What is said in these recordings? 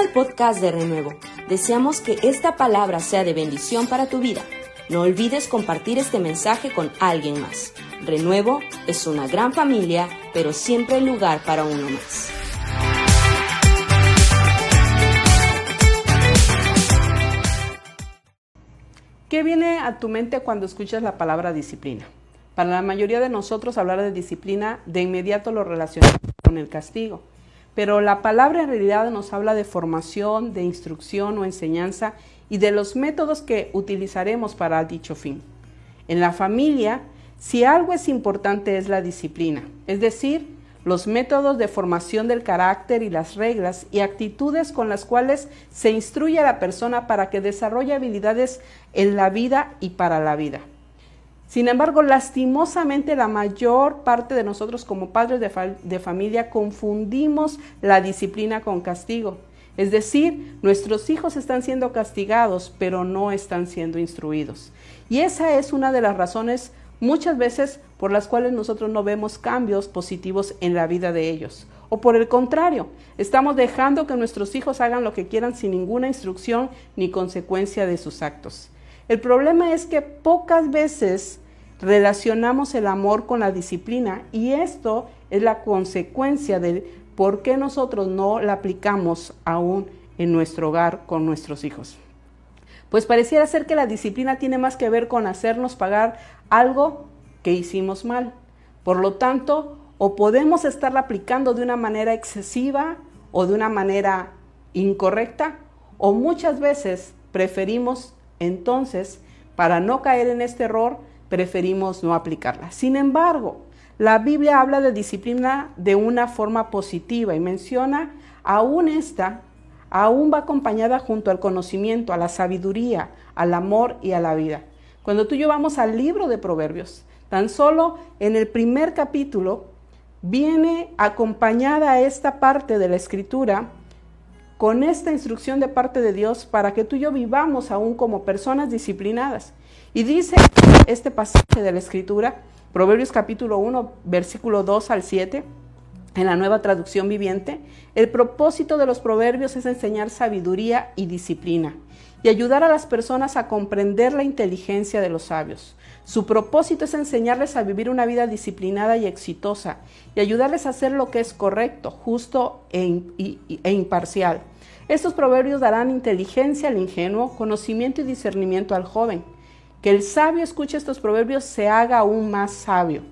al podcast de Renuevo. Deseamos que esta palabra sea de bendición para tu vida. No olvides compartir este mensaje con alguien más. Renuevo es una gran familia, pero siempre hay lugar para uno más. ¿Qué viene a tu mente cuando escuchas la palabra disciplina? Para la mayoría de nosotros hablar de disciplina de inmediato lo relacionamos con el castigo. Pero la palabra en realidad nos habla de formación, de instrucción o enseñanza y de los métodos que utilizaremos para dicho fin. En la familia, si algo es importante es la disciplina, es decir, los métodos de formación del carácter y las reglas y actitudes con las cuales se instruye a la persona para que desarrolle habilidades en la vida y para la vida. Sin embargo, lastimosamente la mayor parte de nosotros como padres de, familia confundimos la disciplina con castigo. Es decir, nuestros hijos están siendo castigados, pero no están siendo instruidos. Y esa es una de las razones muchas veces por las cuales nosotros no vemos cambios positivos en la vida de ellos. O por el contrario, estamos dejando que nuestros hijos hagan lo que quieran sin ninguna instrucción ni consecuencia de sus actos. El problema es que pocas veces relacionamos el amor con la disciplina y esto es la consecuencia de por qué nosotros no la aplicamos aún en nuestro hogar con nuestros hijos. Pues pareciera ser que la disciplina tiene más que ver con hacernos pagar algo que hicimos mal. Por lo tanto, o podemos estarla aplicando de una manera excesiva o de una manera incorrecta, o muchas veces preferimos entonces, para no caer en este error, preferimos no aplicarla. Sin embargo, la Biblia habla de disciplina de una forma positiva y menciona aún esta aún va acompañada junto al conocimiento, a la sabiduría, al amor y a la vida. Cuando tú y yo vamos al libro de Proverbios, tan solo en el primer capítulo viene acompañada esta parte de la escritura con esta instrucción de parte de Dios para que tú y yo vivamos aún como personas disciplinadas. Y dice este pasaje de la escritura, Proverbios capítulo 1, versículo 2 al 7, en la nueva traducción viviente, el propósito de los proverbios es enseñar sabiduría y disciplina y ayudar a las personas a comprender la inteligencia de los sabios. Su propósito es enseñarles a vivir una vida disciplinada y exitosa y ayudarles a hacer lo que es correcto, justo e, e imparcial. Estos proverbios darán inteligencia al ingenuo, conocimiento y discernimiento al joven. Que el sabio escuche estos proverbios se haga aún más sabio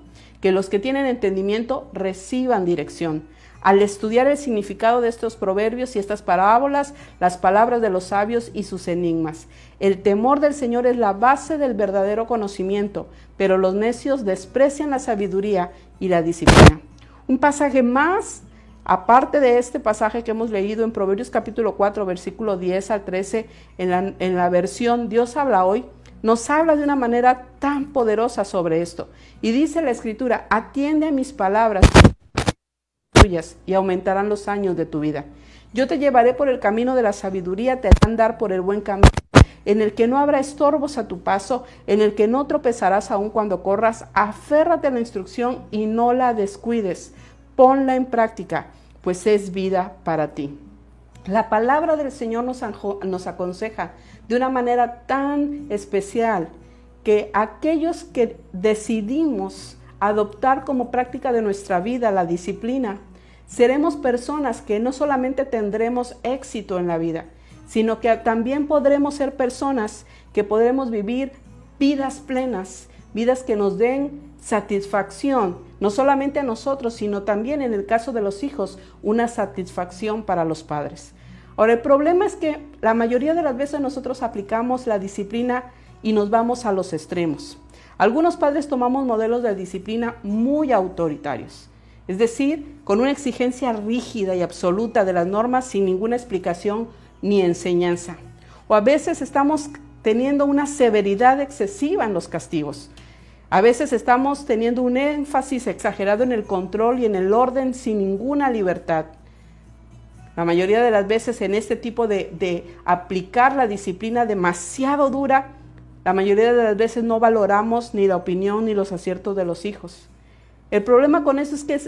que los que tienen entendimiento reciban dirección. Al estudiar el significado de estos proverbios y estas parábolas, las palabras de los sabios y sus enigmas. El temor del Señor es la base del verdadero conocimiento, pero los necios desprecian la sabiduría y la disciplina. Un pasaje más, aparte de este pasaje que hemos leído en Proverbios capítulo 4, versículo 10 al 13, en la, en la versión Dios habla hoy, nos habla de una manera tan poderosa sobre esto. Y dice la escritura, atiende a mis palabras y aumentarán los años de tu vida. Yo te llevaré por el camino de la sabiduría, te haré andar por el buen camino, en el que no habrá estorbos a tu paso, en el que no tropezarás aún cuando corras. Aférrate a la instrucción y no la descuides. Ponla en práctica, pues es vida para ti. La palabra del Señor nos aconseja de una manera tan especial que aquellos que decidimos adoptar como práctica de nuestra vida la disciplina, seremos personas que no solamente tendremos éxito en la vida, sino que también podremos ser personas que podremos vivir vidas plenas, vidas que nos den satisfacción, no solamente a nosotros, sino también en el caso de los hijos, una satisfacción para los padres. Ahora, el problema es que la mayoría de las veces nosotros aplicamos la disciplina y nos vamos a los extremos. Algunos padres tomamos modelos de disciplina muy autoritarios, es decir, con una exigencia rígida y absoluta de las normas sin ninguna explicación ni enseñanza. O a veces estamos teniendo una severidad excesiva en los castigos. A veces estamos teniendo un énfasis exagerado en el control y en el orden sin ninguna libertad. La mayoría de las veces en este tipo de, aplicar la disciplina demasiado dura, la mayoría de las veces no valoramos ni la opinión ni los aciertos de los hijos. El problema con eso es que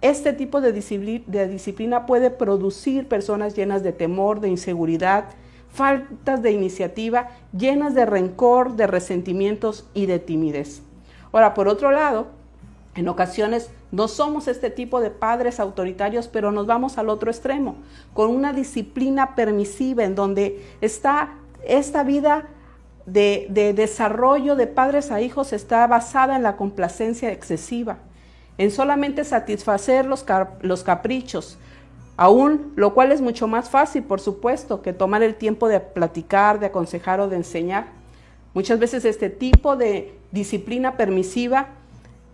este tipo de disciplina, puede producir personas llenas de temor, de inseguridad, faltas de iniciativa, llenas de rencor, de resentimientos y de timidez. Ahora, por otro lado, en ocasiones no somos este tipo de padres autoritarios, pero nos vamos al otro extremo, con una disciplina permisiva en donde está esta vida de, de desarrollo de padres a hijos está basada en la complacencia excesiva en solamente satisfacer los, los caprichos, aún lo cual es mucho más fácil, por supuesto, que tomar el tiempo de platicar, de aconsejar o de enseñar. Muchas veces este tipo de disciplina permisiva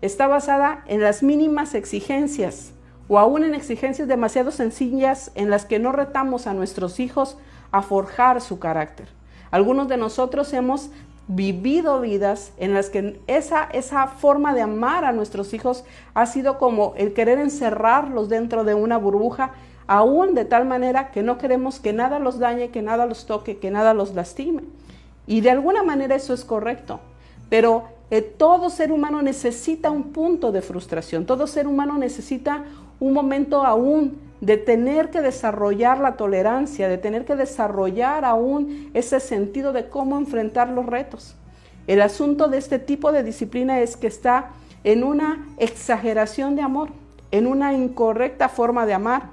está basada en las mínimas exigencias o aún en exigencias demasiado sencillas en las que no retamos a nuestros hijos a forjar su carácter. Algunos de nosotros hemos vivido vidas en las que esa, esa forma de amar a nuestros hijos ha sido como el querer encerrarlos dentro de una burbuja, aún de tal manera que no queremos que nada los dañe, que nada los toque, que nada los lastime. Y de alguna manera eso es correcto, pero eh, todo ser humano necesita un punto de frustración, todo ser humano necesita un momento aún de tener que desarrollar la tolerancia, de tener que desarrollar aún ese sentido de cómo enfrentar los retos. El asunto de este tipo de disciplina es que está en una exageración de amor, en una incorrecta forma de amar.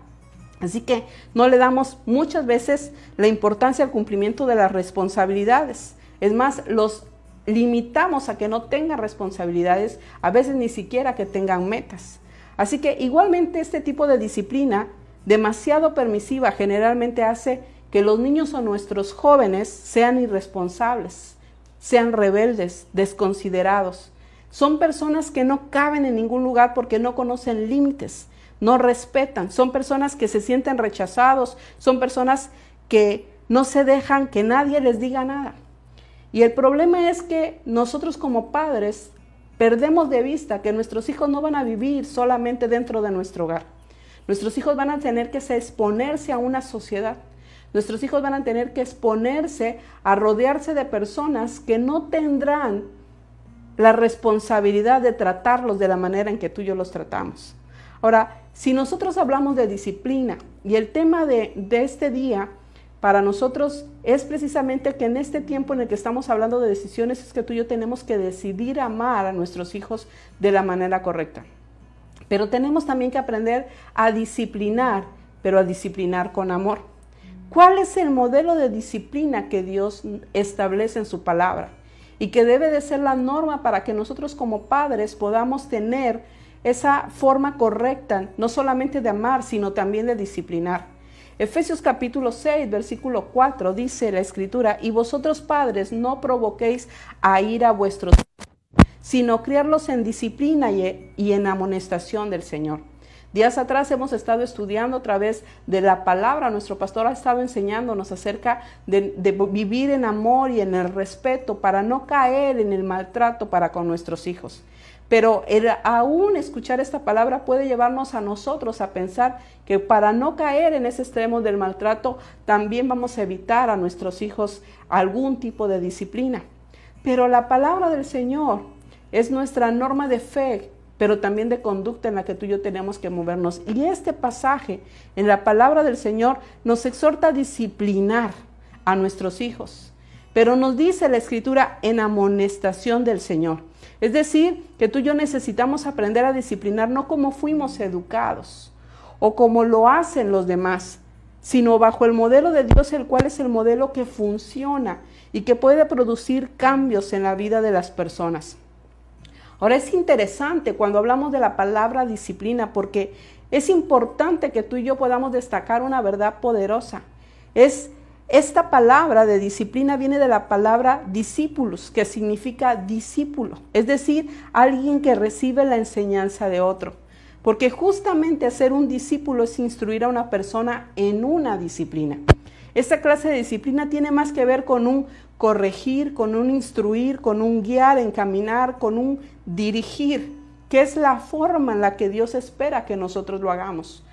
Así que no le damos muchas veces la importancia al cumplimiento de las responsabilidades. Es más, los limitamos a que no tengan responsabilidades, a veces ni siquiera que tengan metas. Así que igualmente este tipo de disciplina demasiado permisiva generalmente hace que los niños o nuestros jóvenes sean irresponsables, sean rebeldes, desconsiderados. Son personas que no caben en ningún lugar porque no conocen límites, no respetan, son personas que se sienten rechazados, son personas que no se dejan que nadie les diga nada. Y el problema es que nosotros como padres Perdemos de vista que nuestros hijos no van a vivir solamente dentro de nuestro hogar. Nuestros hijos van a tener que exponerse a una sociedad. Nuestros hijos van a tener que exponerse a rodearse de personas que no tendrán la responsabilidad de tratarlos de la manera en que tú y yo los tratamos. Ahora, si nosotros hablamos de disciplina y el tema de, este día para nosotros es precisamente que en este tiempo en el que estamos hablando de decisiones es que tú y yo tenemos que decidir amar a nuestros hijos de la manera correcta. Pero tenemos también que aprender a disciplinar, pero a disciplinar con amor. ¿Cuál es el modelo de disciplina que Dios establece en su palabra? Y que debe de ser la norma para que nosotros como padres podamos tener esa forma correcta, no solamente de amar, sino también de disciplinar. Efesios capítulo 6, versículo 4 dice la escritura, y vosotros padres no provoquéis a ir a vuestros sino criarlos en disciplina y en amonestación del Señor. Días atrás hemos estado estudiando a través de la palabra, nuestro pastor ha estado enseñándonos acerca de, vivir en amor y en el respeto para no caer en el maltrato para con nuestros hijos. Pero aún escuchar esta palabra puede llevarnos a nosotros a pensar que para no caer en ese extremo del maltrato, también vamos a evitar a nuestros hijos algún tipo de disciplina. Pero la palabra del Señor es nuestra norma de fe, pero también de conducta en la que tú y yo tenemos que movernos. Y este pasaje en la palabra del Señor nos exhorta a disciplinar a nuestros hijos. Pero nos dice la escritura en amonestación del Señor. Es decir, que tú y yo necesitamos aprender a disciplinar no como fuimos educados o como lo hacen los demás, sino bajo el modelo de Dios, el cual es el modelo que funciona y que puede producir cambios en la vida de las personas. Ahora es interesante cuando hablamos de la palabra disciplina porque es importante que tú y yo podamos destacar una verdad poderosa. Es esta palabra de disciplina viene de la palabra discípulos, que significa discípulo, es decir, alguien que recibe la enseñanza de otro. Porque justamente ser un discípulo es instruir a una persona en una disciplina. Esta clase de disciplina tiene más que ver con un corregir, con un instruir, con un guiar, encaminar, con un dirigir, que es la forma en la que Dios espera que nosotros lo hagamos.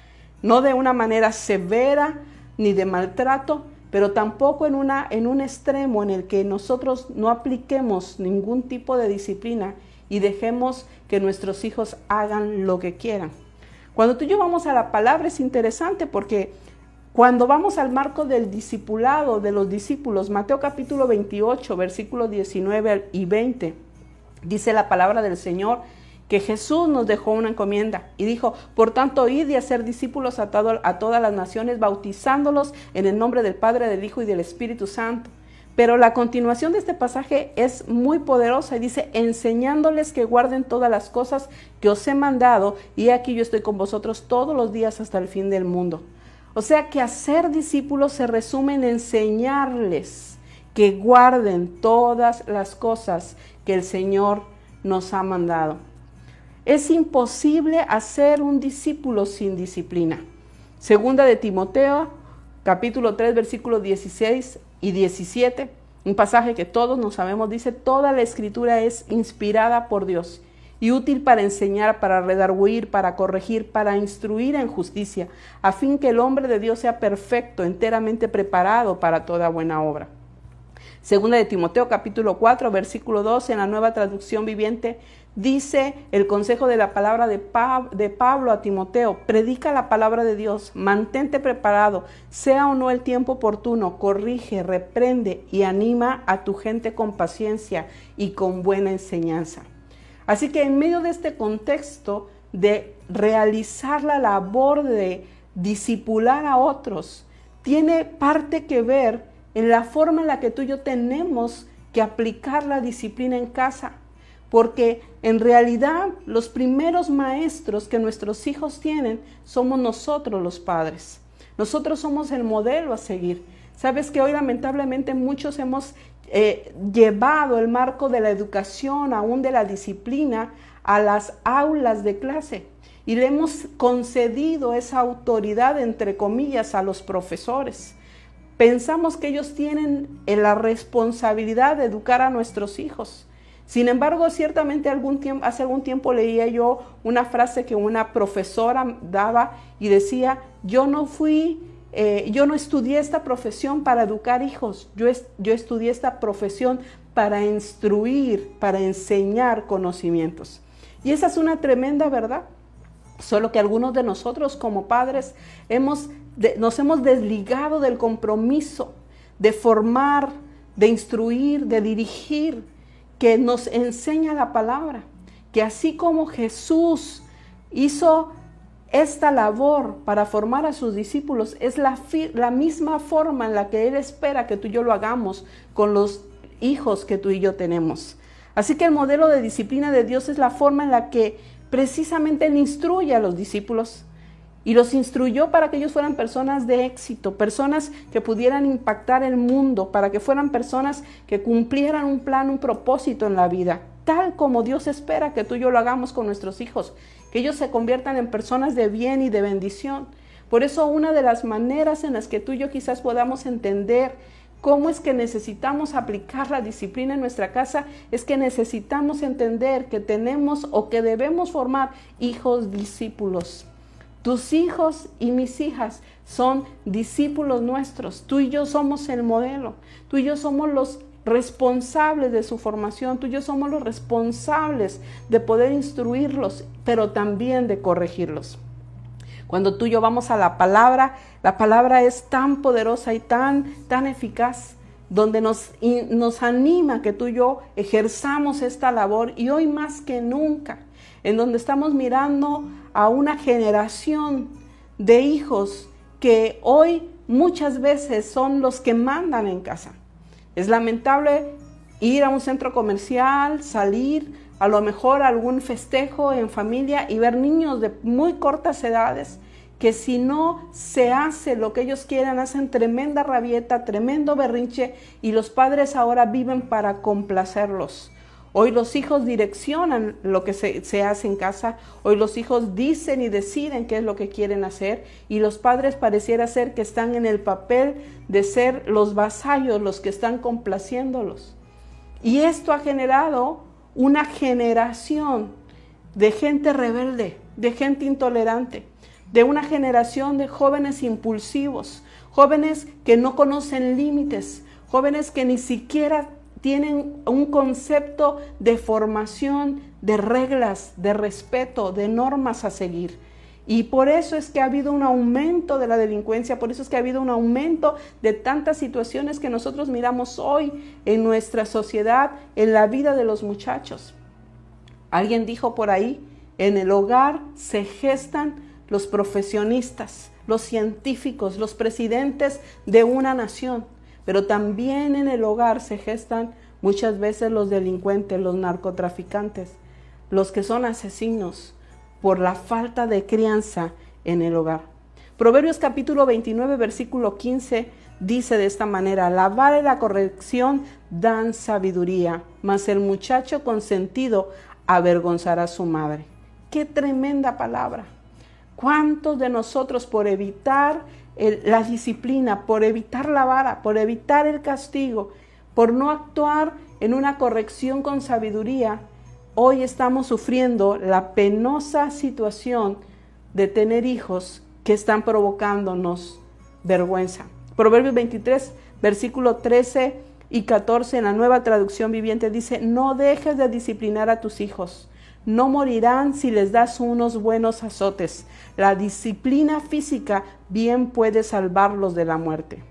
No de una manera severa ni de maltrato, pero tampoco en, una, en un extremo en el que nosotros no apliquemos ningún tipo de disciplina y dejemos que nuestros hijos hagan lo que quieran. Cuando tú y yo vamos a la palabra es interesante porque cuando vamos al marco del discipulado de los discípulos, Mateo capítulo 28, versículos 19 y 20, dice la palabra del Señor que Jesús nos dejó una encomienda y dijo, por tanto, id y hacer discípulos a, a todas las naciones, bautizándolos en el nombre del Padre, del Hijo y del Espíritu Santo. Pero la continuación de este pasaje es muy poderosa y dice, enseñándoles que guarden todas las cosas que os he mandado, y aquí yo estoy con vosotros todos los días hasta el fin del mundo. O sea que hacer discípulos se resume en enseñarles que guarden todas las cosas que el Señor nos ha mandado. Es imposible hacer un discípulo sin disciplina. Segunda de Timoteo, capítulo 3, versículos 16 y 17, un pasaje que todos nos sabemos, dice, toda la escritura es inspirada por Dios y útil para enseñar, para redarguir, para corregir, para instruir en justicia, a fin que el hombre de Dios sea perfecto, enteramente preparado para toda buena obra. Segunda de Timoteo capítulo 4, versículo 2 en la nueva traducción viviente, dice el consejo de la palabra de, de, Pablo a Timoteo, predica la palabra de Dios, mantente preparado, sea o no el tiempo oportuno, corrige, reprende y anima a tu gente con paciencia y con buena enseñanza. Así que en medio de este contexto de realizar la labor de disipular a otros, tiene parte que ver en la forma en la que tú y yo tenemos que aplicar la disciplina en casa. Porque en realidad los primeros maestros que nuestros hijos tienen somos nosotros los padres. Nosotros somos el modelo a seguir. Sabes que hoy lamentablemente muchos hemos eh, llevado el marco de la educación, aún de la disciplina, a las aulas de clase. Y le hemos concedido esa autoridad, entre comillas, a los profesores. Pensamos que ellos tienen eh, la responsabilidad de educar a nuestros hijos. Sin embargo, ciertamente hace algún tiempo leía yo una frase que una profesora daba y decía, yo no fui eh, yo no estudié esta profesión para educar hijos, yo, yo estudié esta profesión para instruir, para enseñar conocimientos. Y esa es una tremenda verdad. Solo que algunos de nosotros como padres hemos, nos hemos desligado del compromiso de formar, de instruir, de dirigir, que nos enseña la palabra. Que así como Jesús hizo esta labor para formar a sus discípulos es la, misma forma en la que Él espera que tú y yo lo hagamos con los hijos que tú y yo tenemos. Así que el modelo de disciplina de Dios es la forma en la que precisamente Él instruye a los discípulos y los instruyó para que ellos fueran personas de éxito, personas que pudieran impactar el mundo, para que fueran personas que cumplieran un plan, un propósito en la vida, tal como Dios espera que tú y yo lo hagamos con nuestros hijos que ellos se conviertan en personas de bien y de bendición. Por eso una de las maneras en las que tú y yo quizás podamos entender cómo es que necesitamos aplicar la disciplina en nuestra casa es que necesitamos entender que tenemos o que debemos formar hijos discípulos. Tus hijos y mis hijas son discípulos nuestros. Tú y yo somos el modelo. Tú y yo somos los responsables de su formación, tú y yo somos los responsables de poder instruirlos, pero también de corregirlos. Cuando tú y yo vamos a la palabra, la palabra es tan poderosa y tan, tan eficaz, donde nos, nos anima que tú y yo ejerzamos esta labor y hoy más que nunca, en donde estamos mirando a una generación de hijos que hoy muchas veces son los que mandan en casa. Es lamentable ir a un centro comercial, salir a lo mejor a algún festejo en familia y ver niños de muy cortas edades que si no se hace lo que ellos quieren, hacen tremenda rabieta, tremendo berrinche y los padres ahora viven para complacerlos. Hoy los hijos direccionan lo que se, hace en casa, hoy los hijos dicen y deciden qué es lo que quieren hacer y los padres pareciera ser que están en el papel de ser los vasallos, los que están complaciéndolos. Y esto ha generado una generación de gente rebelde, de gente intolerante, de una generación de jóvenes impulsivos, jóvenes que no conocen límites, jóvenes que ni siquiera tienen un concepto de formación, de reglas, de respeto, de normas a seguir. Y por eso es que ha habido un aumento de la delincuencia, por eso es que ha habido un aumento de tantas situaciones que nosotros miramos hoy en nuestra sociedad, en la vida de los muchachos. Alguien dijo por ahí, en el hogar se gestan los profesionistas, los científicos, los presidentes de una nación, pero también en el hogar se gestan muchas veces los delincuentes, los narcotraficantes, los que son asesinos, por la falta de crianza en el hogar. Proverbios capítulo 29, versículo 15 dice de esta manera, la vara y la corrección dan sabiduría, mas el muchacho consentido avergonzará a su madre. Qué tremenda palabra. ¿Cuántos de nosotros por evitar la disciplina, por evitar la vara, por evitar el castigo, por no actuar en una corrección con sabiduría, hoy estamos sufriendo la penosa situación de tener hijos que están provocándonos vergüenza. Proverbios 23, versículo 13 y 14 en la nueva traducción viviente dice, no dejes de disciplinar a tus hijos. No morirán si les das unos buenos azotes. La disciplina física bien puede salvarlos de la muerte.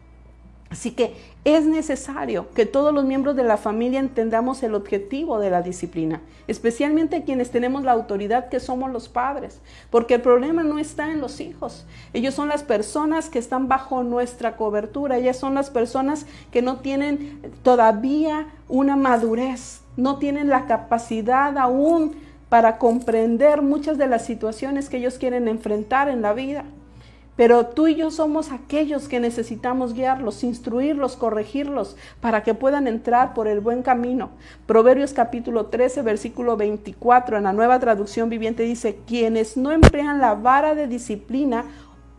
Así que es necesario que todos los miembros de la familia entendamos el objetivo de la disciplina, especialmente quienes tenemos la autoridad que somos los padres, porque el problema no está en los hijos. Ellos son las personas que están bajo nuestra cobertura, ellas son las personas que no tienen todavía una madurez, no tienen la capacidad aún para comprender muchas de las situaciones que ellos quieren enfrentar en la vida. Pero tú y yo somos aquellos que necesitamos guiarlos, instruirlos, corregirlos, para que puedan entrar por el buen camino. Proverbios capítulo 13, versículo 24, en la nueva traducción viviente dice, quienes no emplean la vara de disciplina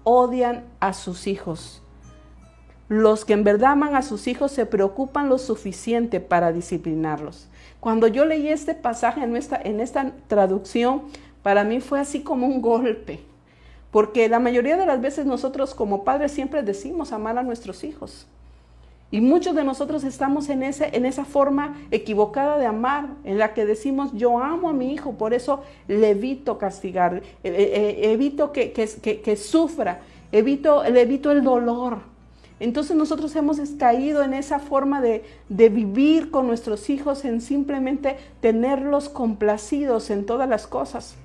odian a sus hijos. Los que en verdad aman a sus hijos se preocupan lo suficiente para disciplinarlos. Cuando yo leí este pasaje en esta, en esta traducción, para mí fue así como un golpe porque la mayoría de las veces nosotros como padres siempre decimos amar a nuestros hijos. Y muchos de nosotros estamos en, en esa forma equivocada de amar, en la que decimos yo amo a mi hijo, por eso le evito castigar, eh, eh, eh, evito que, que, sufra, evito, le evito el dolor. Entonces nosotros hemos caído en esa forma de, de, vivir con nuestros hijos, en simplemente tenerlos complacidos en todas las cosas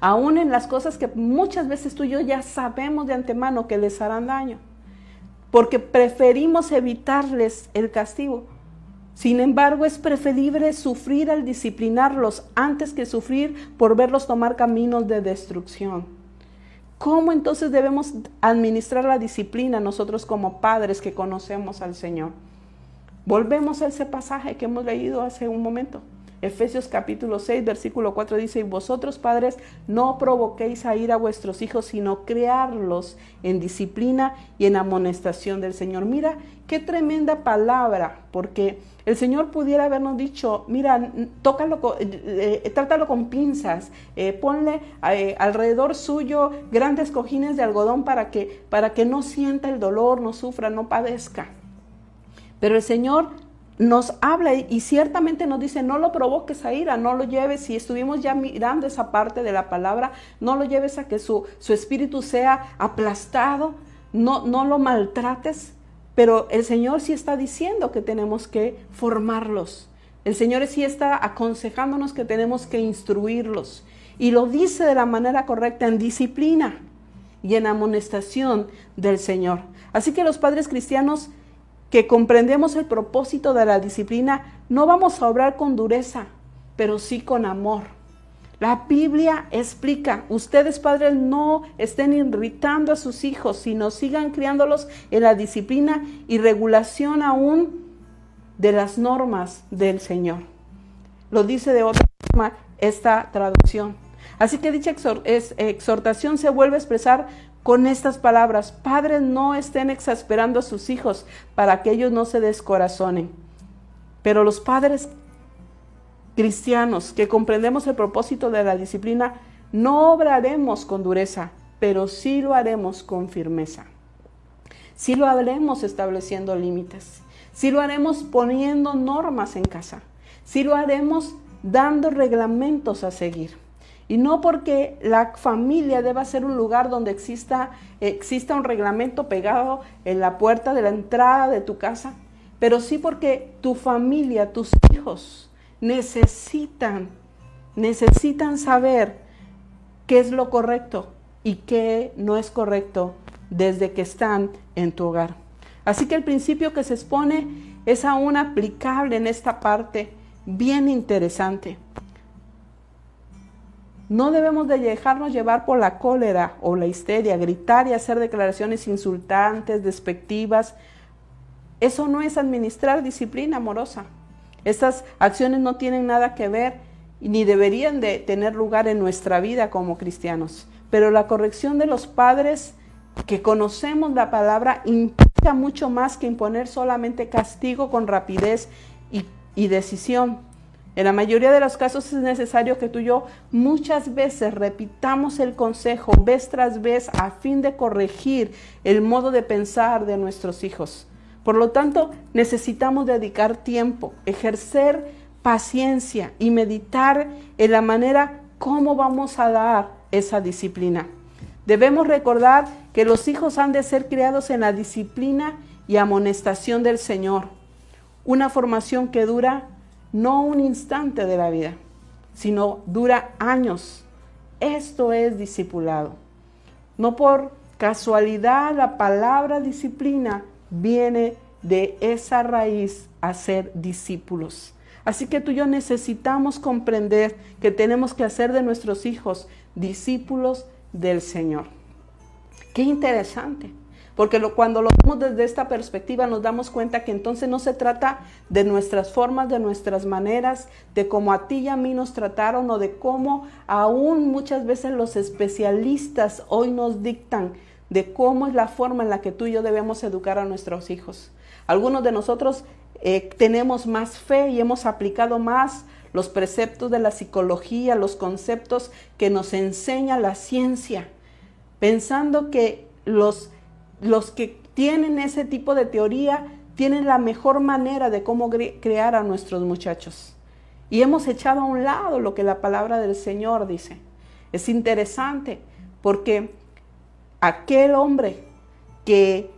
aún en las cosas que muchas veces tú y yo ya sabemos de antemano que les harán daño, porque preferimos evitarles el castigo. Sin embargo, es preferible sufrir al disciplinarlos antes que sufrir por verlos tomar caminos de destrucción. ¿Cómo entonces debemos administrar la disciplina nosotros como padres que conocemos al Señor? Volvemos a ese pasaje que hemos leído hace un momento. Efesios capítulo 6, versículo 4 dice, y vosotros padres no provoquéis a ir a vuestros hijos, sino crearlos en disciplina y en amonestación del Señor. Mira, qué tremenda palabra, porque el Señor pudiera habernos dicho, mira, tócalo, eh, eh, trátalo con pinzas, eh, ponle alrededor suyo grandes cojines de algodón para que, para que no sienta el dolor, no sufra, no padezca. Pero el Señor nos habla y ciertamente nos dice, no lo provoques a ira, no lo lleves, si estuvimos ya mirando esa parte de la palabra, no lo lleves a que su, su espíritu sea aplastado, no, no lo maltrates, pero el Señor sí está diciendo que tenemos que formarlos, el Señor sí está aconsejándonos que tenemos que instruirlos. Y lo dice de la manera correcta en disciplina y en amonestación del Señor. Así que los padres cristianos que comprendemos el propósito de la disciplina, no vamos a obrar con dureza, pero sí con amor. La Biblia explica, ustedes padres no estén irritando a sus hijos, sino sigan criándolos en la disciplina y regulación aún de las normas del Señor. Lo dice de otra forma esta traducción. Así que dicha exhortación se vuelve a expresar con estas palabras, padres no estén exasperando a sus hijos para que ellos no se descorazonen. Pero los padres cristianos que comprendemos el propósito de la disciplina, no obraremos con dureza, pero sí lo haremos con firmeza. Sí lo haremos estableciendo límites. Sí lo haremos poniendo normas en casa. Sí lo haremos dando reglamentos a seguir. Y no porque la familia deba ser un lugar donde exista, exista un reglamento pegado en la puerta de la entrada de tu casa, pero sí porque tu familia, tus hijos necesitan, necesitan saber qué es lo correcto y qué no es correcto desde que están en tu hogar. Así que el principio que se expone es aún aplicable en esta parte, bien interesante. No debemos de dejarnos llevar por la cólera o la histeria, gritar y hacer declaraciones insultantes, despectivas. Eso no es administrar disciplina amorosa. Estas acciones no tienen nada que ver ni deberían de tener lugar en nuestra vida como cristianos. Pero la corrección de los padres que conocemos la palabra implica mucho más que imponer solamente castigo con rapidez y, y decisión. En la mayoría de los casos es necesario que tú y yo muchas veces repitamos el consejo vez tras vez a fin de corregir el modo de pensar de nuestros hijos. Por lo tanto, necesitamos dedicar tiempo, ejercer paciencia y meditar en la manera cómo vamos a dar esa disciplina. Debemos recordar que los hijos han de ser criados en la disciplina y amonestación del Señor. Una formación que dura no un instante de la vida, sino dura años. Esto es discipulado. No por casualidad la palabra disciplina viene de esa raíz a ser discípulos. Así que tú y yo necesitamos comprender que tenemos que hacer de nuestros hijos discípulos del Señor. Qué interesante. Porque cuando lo vemos desde esta perspectiva nos damos cuenta que entonces no se trata de nuestras formas, de nuestras maneras, de cómo a ti y a mí nos trataron o de cómo aún muchas veces los especialistas hoy nos dictan de cómo es la forma en la que tú y yo debemos educar a nuestros hijos. Algunos de nosotros eh, tenemos más fe y hemos aplicado más los preceptos de la psicología, los conceptos que nos enseña la ciencia, pensando que los los que tienen ese tipo de teoría tienen la mejor manera de cómo crear a nuestros muchachos. Y hemos echado a un lado lo que la palabra del Señor dice. Es interesante porque aquel hombre que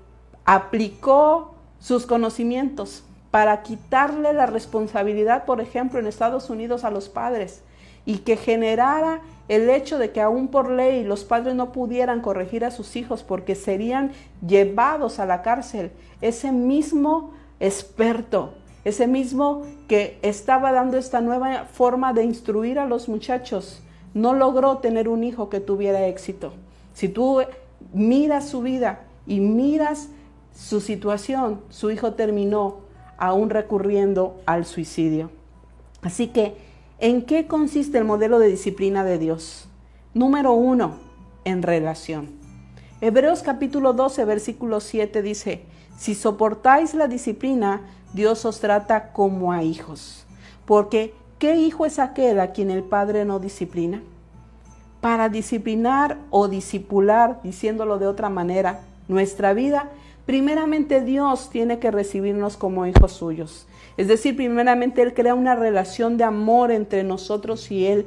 aplicó sus conocimientos para quitarle la responsabilidad, por ejemplo, en Estados Unidos a los padres y que generara el hecho de que aún por ley los padres no pudieran corregir a sus hijos porque serían llevados a la cárcel, ese mismo experto, ese mismo que estaba dando esta nueva forma de instruir a los muchachos, no logró tener un hijo que tuviera éxito. Si tú miras su vida y miras su situación, su hijo terminó aún recurriendo al suicidio. Así que ¿En qué consiste el modelo de disciplina de Dios? Número uno, en relación. Hebreos capítulo 12, versículo 7 dice, si soportáis la disciplina, Dios os trata como a hijos. Porque, ¿qué hijo es aquel a quien el Padre no disciplina? Para disciplinar o disipular, diciéndolo de otra manera, nuestra vida, primeramente Dios tiene que recibirnos como hijos suyos. Es decir, primeramente Él crea una relación de amor entre nosotros y Él.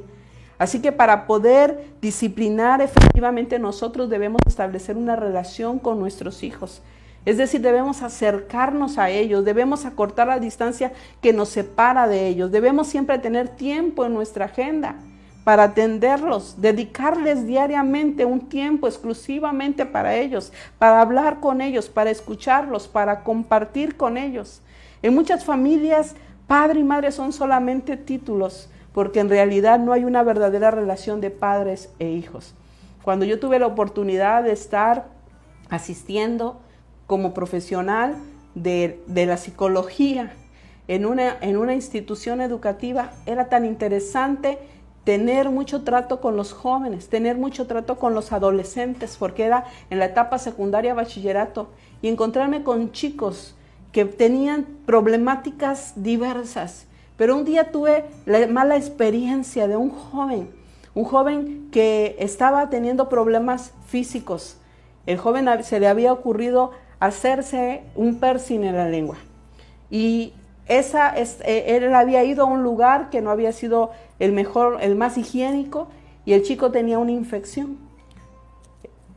Así que para poder disciplinar efectivamente nosotros debemos establecer una relación con nuestros hijos. Es decir, debemos acercarnos a ellos, debemos acortar la distancia que nos separa de ellos, debemos siempre tener tiempo en nuestra agenda para atenderlos, dedicarles diariamente un tiempo exclusivamente para ellos, para hablar con ellos, para escucharlos, para compartir con ellos. En muchas familias, padre y madre son solamente títulos, porque en realidad no hay una verdadera relación de padres e hijos. Cuando yo tuve la oportunidad de estar asistiendo como profesional de, la psicología en una, en una institución educativa, era tan interesante tener mucho trato con los jóvenes, tener mucho trato con los adolescentes, porque era en la etapa secundaria bachillerato, y encontrarme con chicos que tenían problemáticas diversas. Pero un día tuve la mala experiencia de un joven, un joven que estaba teniendo problemas físicos. El joven se le había ocurrido hacerse un piercing en la lengua. Y esa, e, él había ido a un lugar que no había sido el mejor, el más higiénico, y el chico tenía una infección.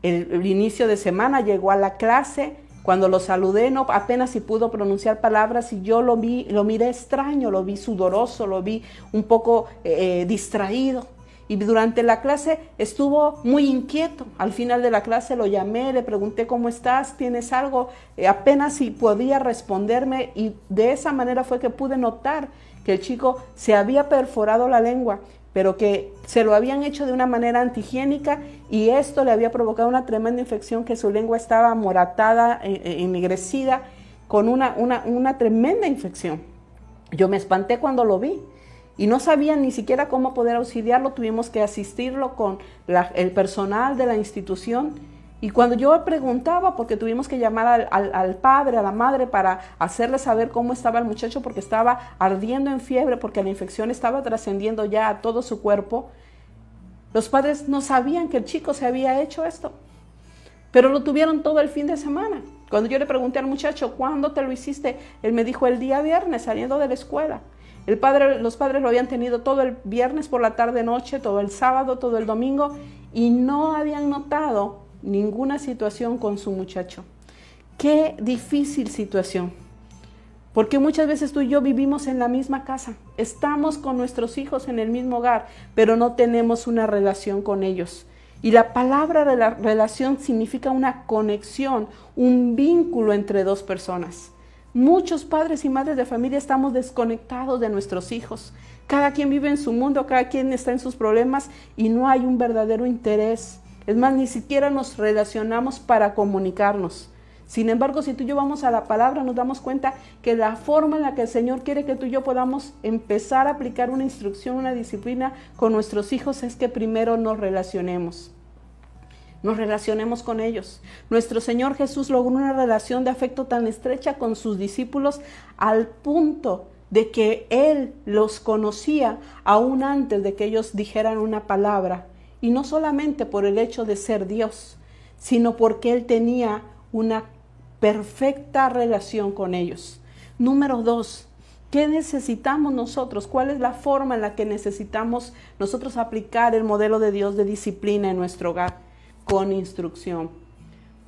El, inicio de semana llegó a la clase, cuando lo saludé no apenas si pudo pronunciar palabras y yo lo vi, lo miré extraño, lo vi sudoroso, lo vi un poco eh, distraído. Y durante la clase estuvo muy inquieto. Al final de la clase lo llamé, le pregunté cómo estás, tienes algo, eh, apenas si podía responderme y de esa manera fue que pude notar que el chico se había perforado la lengua, pero que se lo habían hecho de una manera antihigiénica y esto le había provocado una tremenda infección, que su lengua estaba moratada, eh, eh, ennegrecida, con una, una, una tremenda infección. Yo me espanté cuando lo vi y no sabía ni siquiera cómo poder auxiliarlo, tuvimos que asistirlo con el personal de la institución y cuando yo preguntaba, porque tuvimos que llamar al, padre, a la madre, para hacerle saber cómo estaba el muchacho, porque estaba ardiendo en fiebre, porque la infección estaba trascendiendo ya a todo su cuerpo, los padres no sabían que el chico se había hecho esto, pero lo tuvieron todo el fin de semana. Cuando yo le pregunté al muchacho, ¿cuándo te lo hiciste? Él me dijo el día viernes, saliendo de la escuela. El padre, los padres lo habían tenido todo el viernes por la tarde, noche, todo el sábado, todo el domingo, y no habían notado ninguna situación con su muchacho. Qué difícil situación. Porque muchas veces tú y yo vivimos en la misma casa, estamos con nuestros hijos en el mismo hogar, pero no tenemos una relación con ellos. Y la palabra de la relación significa una conexión, un vínculo entre dos personas. Muchos padres y madres de familia estamos desconectados de nuestros hijos. Cada quien vive en su mundo, cada quien está en sus problemas y no hay un verdadero interés es más, ni siquiera nos relacionamos para comunicarnos. Sin embargo, si tú y yo vamos a la palabra, nos damos cuenta que la forma en la que el Señor quiere que tú y yo podamos empezar a aplicar una instrucción, una disciplina con nuestros hijos es que primero nos relacionemos. Nos relacionemos con ellos. Nuestro Señor Jesús logró una relación de afecto tan estrecha con sus discípulos al punto de que Él los conocía aún antes de que ellos dijeran una palabra y no solamente por el hecho de ser Dios, sino porque Él tenía una perfecta relación con ellos. Número dos, ¿qué necesitamos nosotros? ¿Cuál es la forma en la que necesitamos nosotros aplicar el modelo de Dios de disciplina en nuestro hogar? Con instrucción.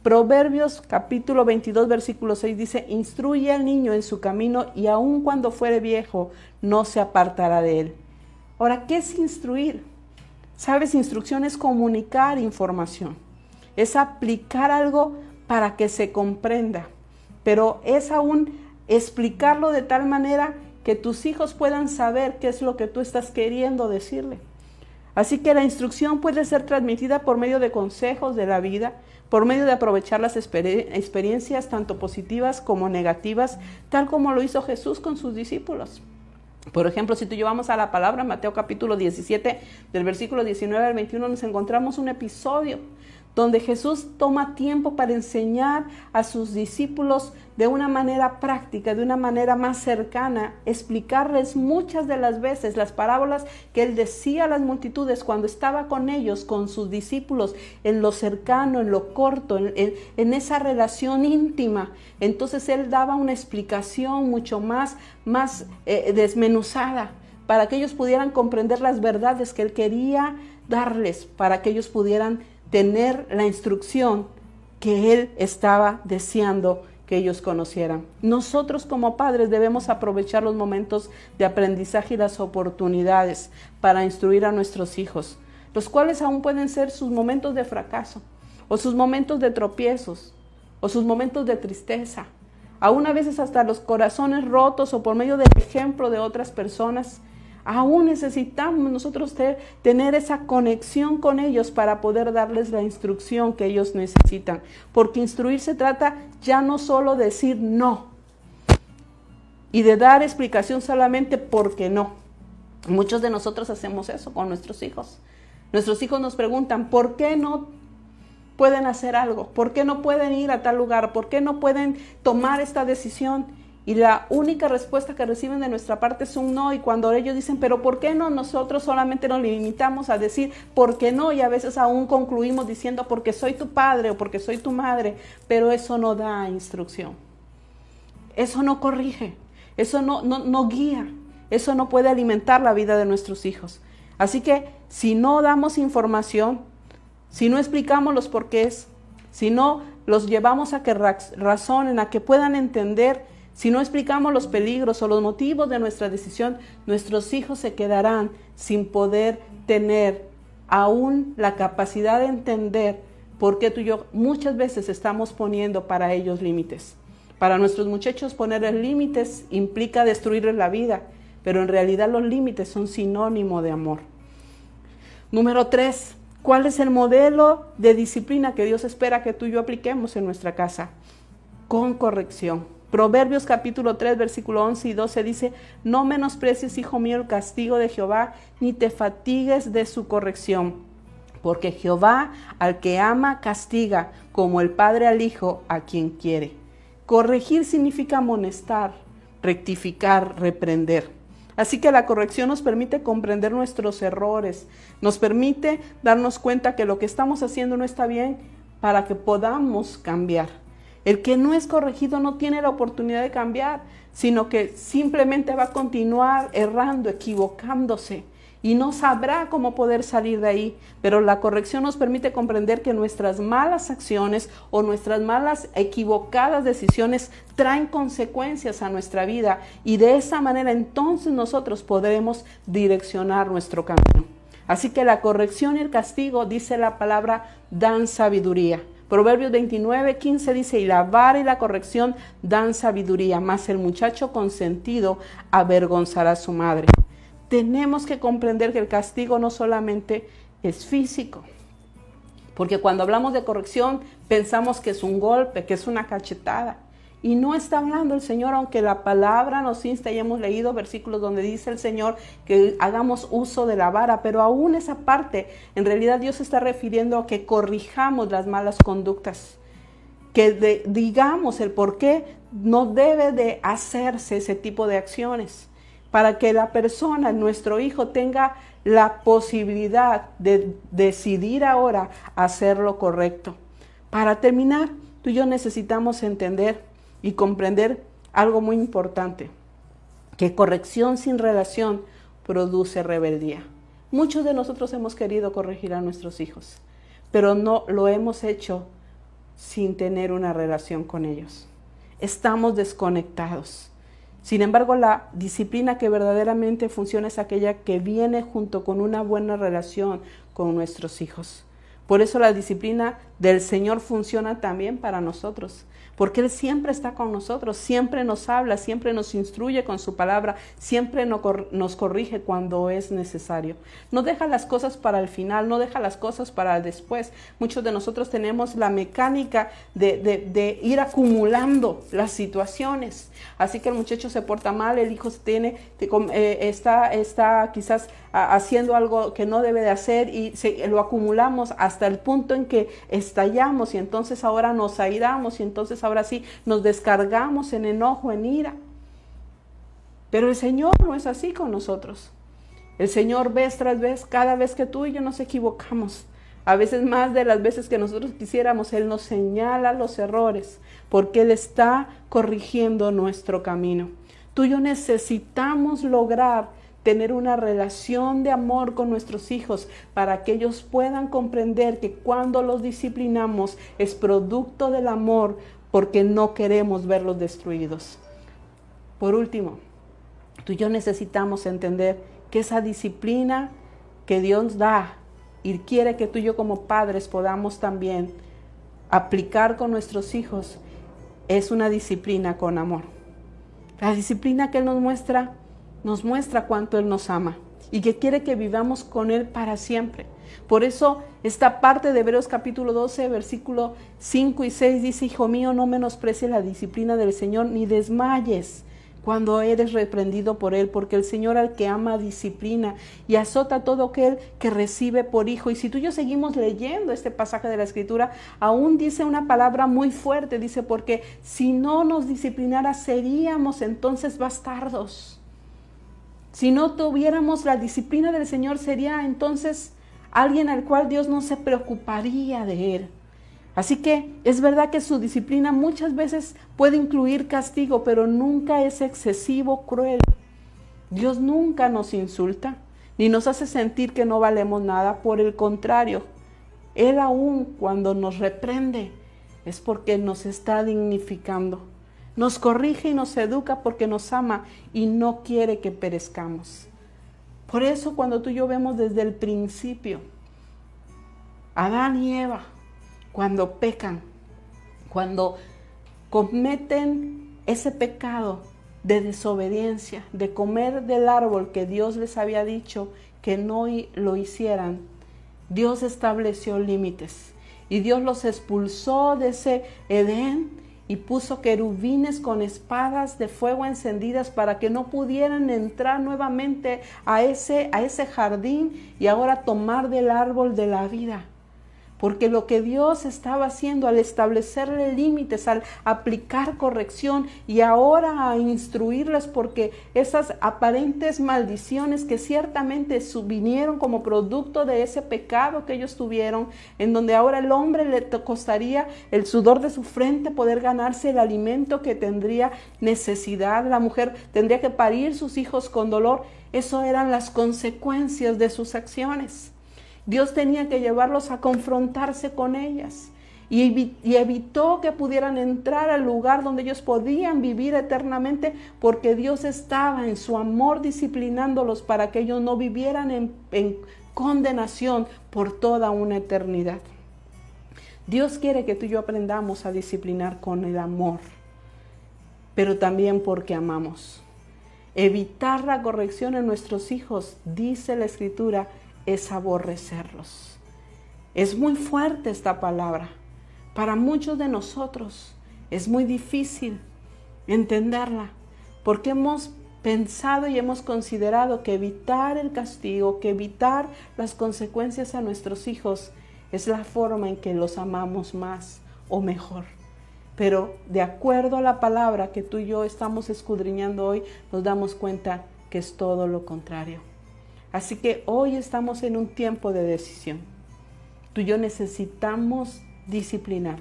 Proverbios capítulo 22 versículo 6 dice, instruye al niño en su camino y aun cuando fuere viejo no se apartará de él. Ahora, ¿qué es instruir? Sabes, instrucción es comunicar información, es aplicar algo para que se comprenda, pero es aún explicarlo de tal manera que tus hijos puedan saber qué es lo que tú estás queriendo decirle. Así que la instrucción puede ser transmitida por medio de consejos de la vida, por medio de aprovechar las experiencias tanto positivas como negativas, tal como lo hizo Jesús con sus discípulos. Por ejemplo, si tú llevamos a la palabra Mateo capítulo 17, del versículo 19 al 21, nos encontramos un episodio donde Jesús toma tiempo para enseñar a sus discípulos de una manera práctica, de una manera más cercana, explicarles muchas de las veces las parábolas que él decía a las multitudes cuando estaba con ellos, con sus discípulos, en lo cercano, en lo corto, en, esa relación íntima. Entonces él daba una explicación mucho más, más eh, desmenuzada para que ellos pudieran comprender las verdades que él quería darles, para que ellos pudieran tener la instrucción que Él estaba deseando que ellos conocieran. Nosotros como padres debemos aprovechar los momentos de aprendizaje y las oportunidades para instruir a nuestros hijos, los cuales aún pueden ser sus momentos de fracaso, o sus momentos de tropiezos, o sus momentos de tristeza, aún a veces hasta los corazones rotos o por medio del ejemplo de otras personas Aún necesitamos nosotros tener esa conexión con ellos para poder darles la instrucción que ellos necesitan. Porque instruir se trata ya no solo de decir no y de dar explicación solamente porque no. Muchos de nosotros hacemos eso con nuestros hijos. Nuestros hijos nos preguntan, ¿por qué no pueden hacer algo? ¿Por qué no pueden ir a tal lugar? ¿Por qué no pueden tomar esta decisión? Y la única respuesta que reciben de nuestra parte es un no. Y cuando ellos dicen, pero ¿por qué no? Nosotros solamente nos limitamos a decir, ¿por qué no? Y a veces aún concluimos diciendo, porque soy tu padre o porque soy tu madre. Pero eso no da instrucción. Eso no corrige. Eso no, no, no guía. Eso no puede alimentar la vida de nuestros hijos. Así que si no damos información, si no explicamos los porqués, si no los llevamos a que razonen, a que puedan entender, si no explicamos los peligros o los motivos de nuestra decisión, nuestros hijos se quedarán sin poder tener aún la capacidad de entender por qué tú y yo muchas veces estamos poniendo para ellos límites. Para nuestros muchachos ponerles límites implica destruirles la vida, pero en realidad los límites son sinónimo de amor. Número tres, ¿cuál es el modelo de disciplina que Dios espera que tú y yo apliquemos en nuestra casa? Con corrección. Proverbios capítulo 3, versículo 11 y 12 dice, no menosprecies, hijo mío, el castigo de Jehová, ni te fatigues de su corrección, porque Jehová al que ama castiga, como el padre al hijo a quien quiere. Corregir significa amonestar, rectificar, reprender. Así que la corrección nos permite comprender nuestros errores, nos permite darnos cuenta que lo que estamos haciendo no está bien para que podamos cambiar. El que no es corregido no tiene la oportunidad de cambiar, sino que simplemente va a continuar errando, equivocándose y no sabrá cómo poder salir de ahí. Pero la corrección nos permite comprender que nuestras malas acciones o nuestras malas equivocadas decisiones traen consecuencias a nuestra vida y de esa manera entonces nosotros podremos direccionar nuestro camino. Así que la corrección y el castigo, dice la palabra, dan sabiduría. Proverbios 29, 15 dice, y la vara y la corrección dan sabiduría, mas el muchacho consentido avergonzará a su madre tenemos que comprender que el castigo no solamente es físico, porque cuando hablamos de corrección pensamos que es un golpe, que es una cachetada. Y no está hablando el Señor, aunque la palabra nos insta y hemos leído versículos donde dice el Señor que hagamos uso de la vara, pero aún esa parte, en realidad Dios está refiriendo a que corrijamos las malas conductas, que digamos el por qué no debe de hacerse ese tipo de acciones para que la persona, nuestro hijo, tenga la posibilidad de decidir ahora hacer lo correcto. Para terminar, tú y yo necesitamos entender y comprender algo muy importante, que corrección sin relación produce rebeldía. Muchos de nosotros hemos querido corregir a nuestros hijos, pero no lo hemos hecho sin tener una relación con ellos. Estamos desconectados. Sin embargo, la disciplina que verdaderamente funciona es aquella que viene junto con una buena relación con nuestros hijos. Por eso la disciplina del Señor funciona también para nosotros porque Él siempre está con nosotros, siempre nos habla, siempre nos instruye con su palabra, siempre nos corrige cuando es necesario. No deja las cosas para el final, no deja las cosas para después. Muchos de nosotros tenemos la mecánica de, ir acumulando las situaciones. Así que el muchacho se porta mal, el hijo tiene, eh, está, está quizás haciendo algo que no debe de hacer y lo acumulamos hasta el punto en que estallamos y entonces ahora nos airamos y entonces ahora sí nos descargamos en enojo, en ira. Pero el Señor no es así con nosotros. El Señor vez tras vez, cada vez que tú y yo nos equivocamos, a veces más de las veces que nosotros quisiéramos, Él nos señala los errores, porque Él está corrigiendo nuestro camino. Tú y yo necesitamos lograr tener una relación de amor con nuestros hijos para que ellos puedan comprender que cuando los disciplinamos es producto del amor porque no queremos verlos destruidos. Por último, tú y yo necesitamos entender que esa disciplina que Dios da y quiere que tú y yo como padres podamos también aplicar con nuestros hijos es una disciplina con amor. La disciplina que Él nos muestra nos muestra cuánto Él nos ama y que quiere que vivamos con Él para siempre. Por eso esta parte de Hebreos capítulo 12, versículo 5 y 6 dice, Hijo mío, no menosprecies la disciplina del Señor ni desmayes cuando eres reprendido por Él, porque el Señor al que ama disciplina y azota todo aquel que recibe por hijo. Y si tú y yo seguimos leyendo este pasaje de la Escritura, aún dice una palabra muy fuerte, dice, porque si no nos disciplinara seríamos entonces bastardos. Si no tuviéramos la disciplina del Señor, sería entonces alguien al cual Dios no se preocuparía de él. Así que es verdad que su disciplina muchas veces puede incluir castigo, pero nunca es excesivo, cruel. Dios nunca nos insulta, ni nos hace sentir que no valemos nada. Por el contrario, Él aún cuando nos reprende es porque nos está dignificando. Nos corrige y nos educa porque nos ama y no quiere que perezcamos. Por eso cuando tú y yo vemos desde el principio, Adán y Eva, cuando pecan, cuando cometen ese pecado de desobediencia, de comer del árbol que Dios les había dicho que no lo hicieran, Dios estableció límites y Dios los expulsó de ese Edén y puso querubines con espadas de fuego encendidas para que no pudieran entrar nuevamente a ese, a ese jardín y ahora tomar del árbol de la vida porque lo que Dios estaba haciendo al establecerle límites, al aplicar corrección y ahora a instruirles, porque esas aparentes maldiciones que ciertamente vinieron como producto de ese pecado que ellos tuvieron, en donde ahora el hombre le costaría el sudor de su frente poder ganarse el alimento que tendría necesidad, la mujer tendría que parir sus hijos con dolor, eso eran las consecuencias de sus acciones. Dios tenía que llevarlos a confrontarse con ellas y, evitó que pudieran entrar al lugar donde ellos podían vivir eternamente porque Dios estaba en su amor disciplinándolos para que ellos no vivieran en, en condenación por toda una eternidad. Dios quiere que tú y yo aprendamos a disciplinar con el amor, pero también porque amamos. Evitar la corrección en nuestros hijos, dice la Escritura, es aborrecerlos. Es muy fuerte esta palabra. Para muchos de nosotros es muy difícil entenderla porque hemos pensado y hemos considerado que evitar el castigo, que evitar las consecuencias a nuestros hijos es la forma en que los amamos más o mejor. Pero de acuerdo a la palabra que tú y yo estamos escudriñando hoy, nos damos cuenta que es todo lo contrario. Así que hoy estamos en un tiempo de decisión. Tú y yo necesitamos disciplinar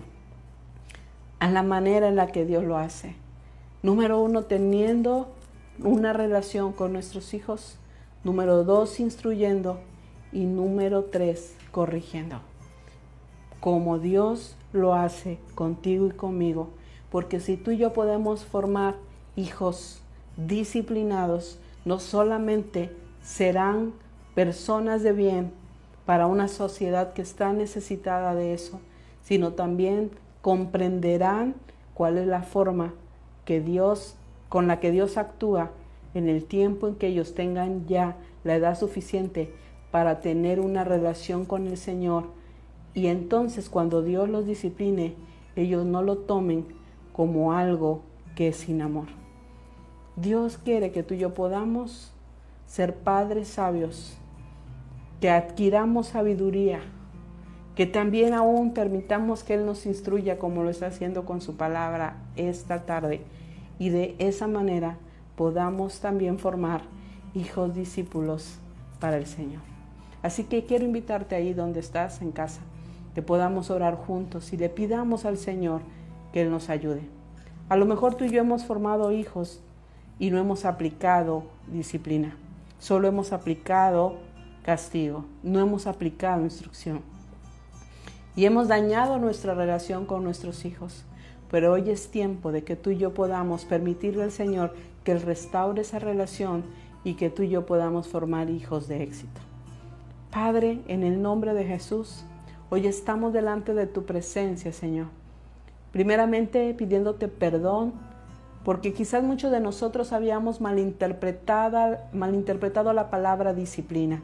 a la manera en la que Dios lo hace. Número uno, teniendo una relación con nuestros hijos. Número dos, instruyendo. Y número tres, corrigiendo. Como Dios lo hace contigo y conmigo. Porque si tú y yo podemos formar hijos disciplinados, no solamente serán personas de bien para una sociedad que está necesitada de eso, sino también comprenderán cuál es la forma que Dios, con la que Dios actúa en el tiempo en que ellos tengan ya la edad suficiente para tener una relación con el Señor. Y entonces cuando Dios los discipline, ellos no lo tomen como algo que es sin amor. Dios quiere que tú y yo podamos ser padres sabios, que adquiramos sabiduría, que también aún permitamos que Él nos instruya como lo está haciendo con su palabra esta tarde y de esa manera podamos también formar hijos discípulos para el Señor. Así que quiero invitarte ahí donde estás en casa, que podamos orar juntos y le pidamos al Señor que Él nos ayude. A lo mejor tú y yo hemos formado hijos y no hemos aplicado disciplina. Solo hemos aplicado castigo, no hemos aplicado instrucción. Y hemos dañado nuestra relación con nuestros hijos. Pero hoy es tiempo de que tú y yo podamos permitirle al Señor que Él restaure esa relación y que tú y yo podamos formar hijos de éxito. Padre, en el nombre de Jesús, hoy estamos delante de tu presencia, Señor. Primeramente pidiéndote perdón porque quizás muchos de nosotros habíamos malinterpretado, la palabra disciplina.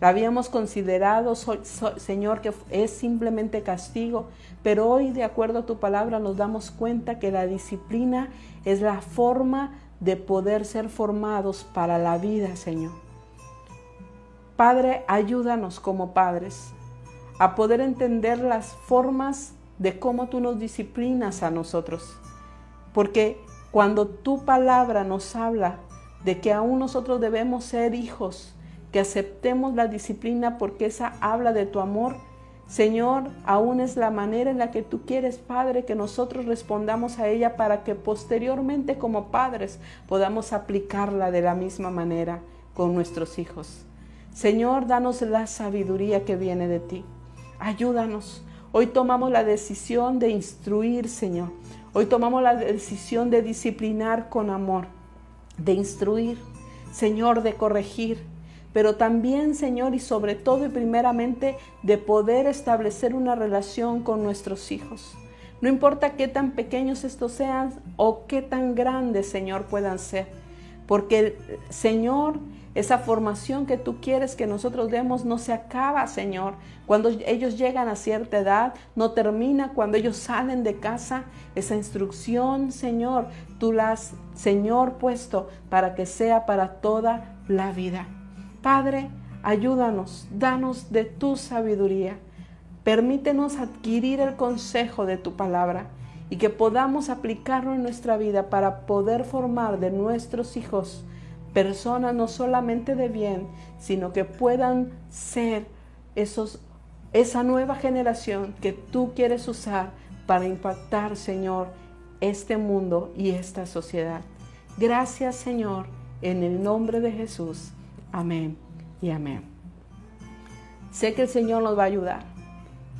La habíamos considerado, Señor, que es simplemente castigo, pero hoy, de acuerdo a tu palabra, nos damos cuenta que la disciplina es la forma de poder ser formados para la vida, Señor. Padre, ayúdanos como padres a poder entender las formas de cómo tú nos disciplinas a nosotros porque cuando tu palabra nos habla de que aún nosotros debemos ser hijos, que aceptemos la disciplina porque esa habla de tu amor, Señor, aún es la manera en la que tú quieres, Padre, que nosotros respondamos a ella para que posteriormente como padres podamos aplicarla de la misma manera con nuestros hijos. Señor, danos la sabiduría que viene de ti. Ayúdanos. Hoy tomamos la decisión de instruir, Señor. Hoy tomamos la decisión de disciplinar con amor, de instruir, Señor, de corregir, pero también, Señor, y sobre todo y primeramente, de poder establecer una relación con nuestros hijos. No importa qué tan pequeños estos sean o qué tan grandes, Señor, puedan ser. Porque, Señor, esa formación que tú quieres que nosotros demos no se acaba, Señor. Cuando ellos llegan a cierta edad, no termina cuando ellos salen de casa. Esa instrucción, Señor, tú la has, Señor, puesto para que sea para toda la vida. Padre, ayúdanos, danos de tu sabiduría. Permítenos adquirir el consejo de tu palabra y que podamos aplicarlo en nuestra vida para poder formar de nuestros hijos personas no solamente de bien, sino que puedan ser esos, esa nueva generación que tú quieres usar para impactar, Señor, este mundo y esta sociedad. Gracias, Señor, en el nombre de Jesús. Amén y amén. Sé que el Señor nos va a ayudar,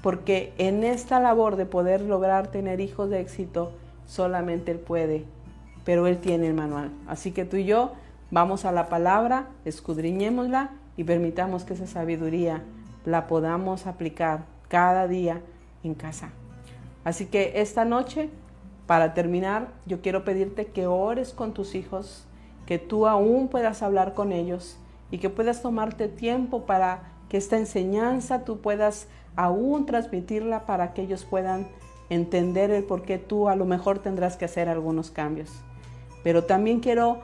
porque en esta labor de poder lograr tener hijos de éxito, solamente Él puede, pero Él tiene el manual. Así que tú y yo Vamos a la palabra, escudriñémosla y permitamos que esa sabiduría la podamos aplicar cada día en casa. Así que esta noche, para terminar, yo quiero pedirte que ores con tus hijos, que tú aún puedas hablar con ellos y que puedas tomarte tiempo para que esta enseñanza tú puedas aún transmitirla para que ellos puedan entender el por qué tú a lo mejor tendrás que hacer algunos cambios. Pero también quiero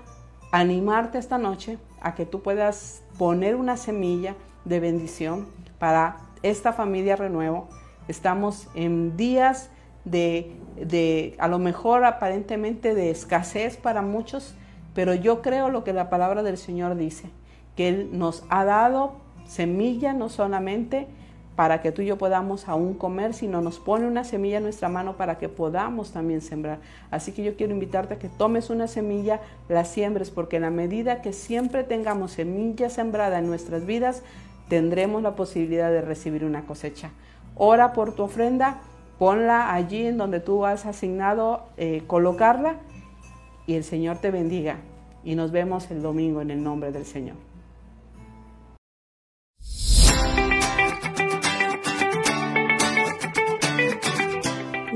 animarte esta noche a que tú puedas poner una semilla de bendición para esta familia renuevo. Estamos en días de, de, a lo mejor aparentemente de escasez para muchos, pero yo creo lo que la palabra del Señor dice, que Él nos ha dado semilla no solamente para que tú y yo podamos aún comer, sino nos pone una semilla en nuestra mano para que podamos también sembrar. Así que yo quiero invitarte a que tomes una semilla, la siembres, porque en la medida que siempre tengamos semilla sembrada en nuestras vidas, tendremos la posibilidad de recibir una cosecha. Ora por tu ofrenda, ponla allí en donde tú has asignado eh, colocarla y el Señor te bendiga. Y nos vemos el domingo en el nombre del Señor.